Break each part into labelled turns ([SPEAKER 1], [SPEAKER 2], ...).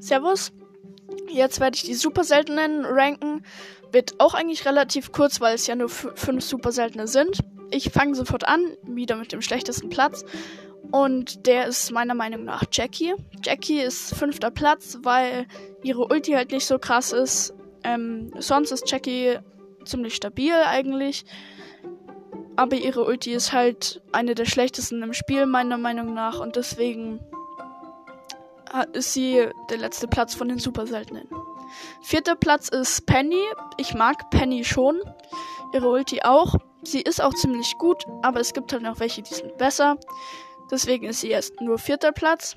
[SPEAKER 1] Servus. Jetzt werde ich die super seltenen ranken. Wird auch eigentlich relativ kurz, weil es ja nur fünf super seltene sind. Ich fange sofort an, wieder mit dem schlechtesten Platz. Und der ist meiner Meinung nach Jackie. Jackie ist fünfter Platz, weil ihre Ulti halt nicht so krass ist. Ähm, sonst ist Jackie ziemlich stabil eigentlich. Aber ihre Ulti ist halt eine der schlechtesten im Spiel, meiner Meinung nach. Und deswegen ist sie der letzte Platz von den super seltenen. Vierter Platz ist Penny. Ich mag Penny schon. Ihre Ulti auch. Sie ist auch ziemlich gut, aber es gibt halt noch welche, die sind besser. Deswegen ist sie erst nur vierter Platz.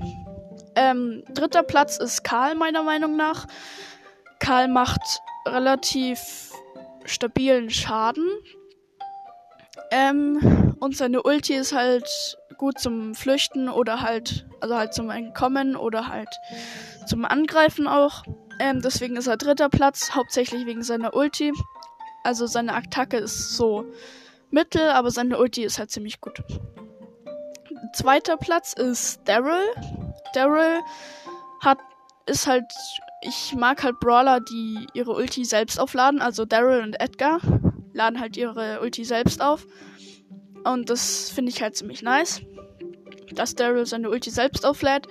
[SPEAKER 1] Ähm, dritter Platz ist Karl, meiner Meinung nach. Karl macht relativ stabilen Schaden. Ähm, und seine Ulti ist halt gut zum Flüchten oder halt, also halt zum Entkommen oder halt zum Angreifen auch. Ähm, deswegen ist er dritter Platz, hauptsächlich wegen seiner Ulti. Also seine Attacke ist so mittel, aber seine Ulti ist halt ziemlich gut. Zweiter Platz ist Daryl. Daryl hat, ist halt, ich mag halt Brawler, die ihre Ulti selbst aufladen. Also Daryl und Edgar laden halt ihre Ulti selbst auf. Und das finde ich halt ziemlich nice dass Daryl seine Ulti selbst auflädt.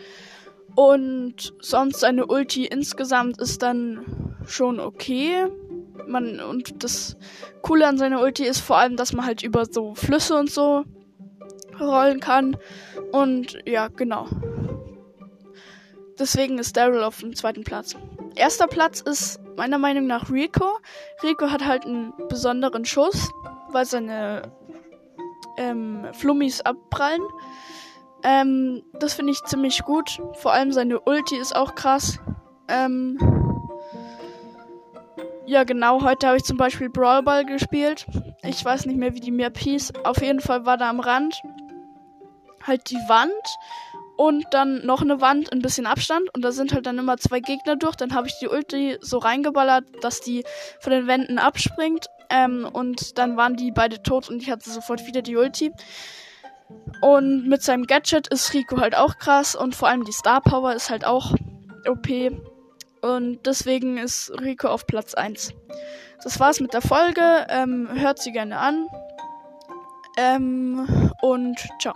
[SPEAKER 1] Und sonst seine Ulti insgesamt ist dann schon okay. Man, und das Coole an seiner Ulti ist vor allem, dass man halt über so Flüsse und so rollen kann. Und ja, genau. Deswegen ist Daryl auf dem zweiten Platz. Erster Platz ist meiner Meinung nach Rico. Rico hat halt einen besonderen Schuss, weil seine ähm, Flummis abprallen. Ähm, das finde ich ziemlich gut. Vor allem seine Ulti ist auch krass. Ähm, ja, genau. Heute habe ich zum Beispiel Brawl Ball gespielt. Ich weiß nicht mehr, wie die Map hieß. Auf jeden Fall war da am Rand halt die Wand und dann noch eine Wand, ein bisschen Abstand. Und da sind halt dann immer zwei Gegner durch. Dann habe ich die Ulti so reingeballert, dass die von den Wänden abspringt. Ähm, und dann waren die beide tot und ich hatte sofort wieder die Ulti. Und mit seinem Gadget ist Rico halt auch krass und vor allem die Star Power ist halt auch OP. Und deswegen ist Rico auf Platz 1. Das war's mit der Folge. Ähm, hört sie gerne an. Ähm, und ciao.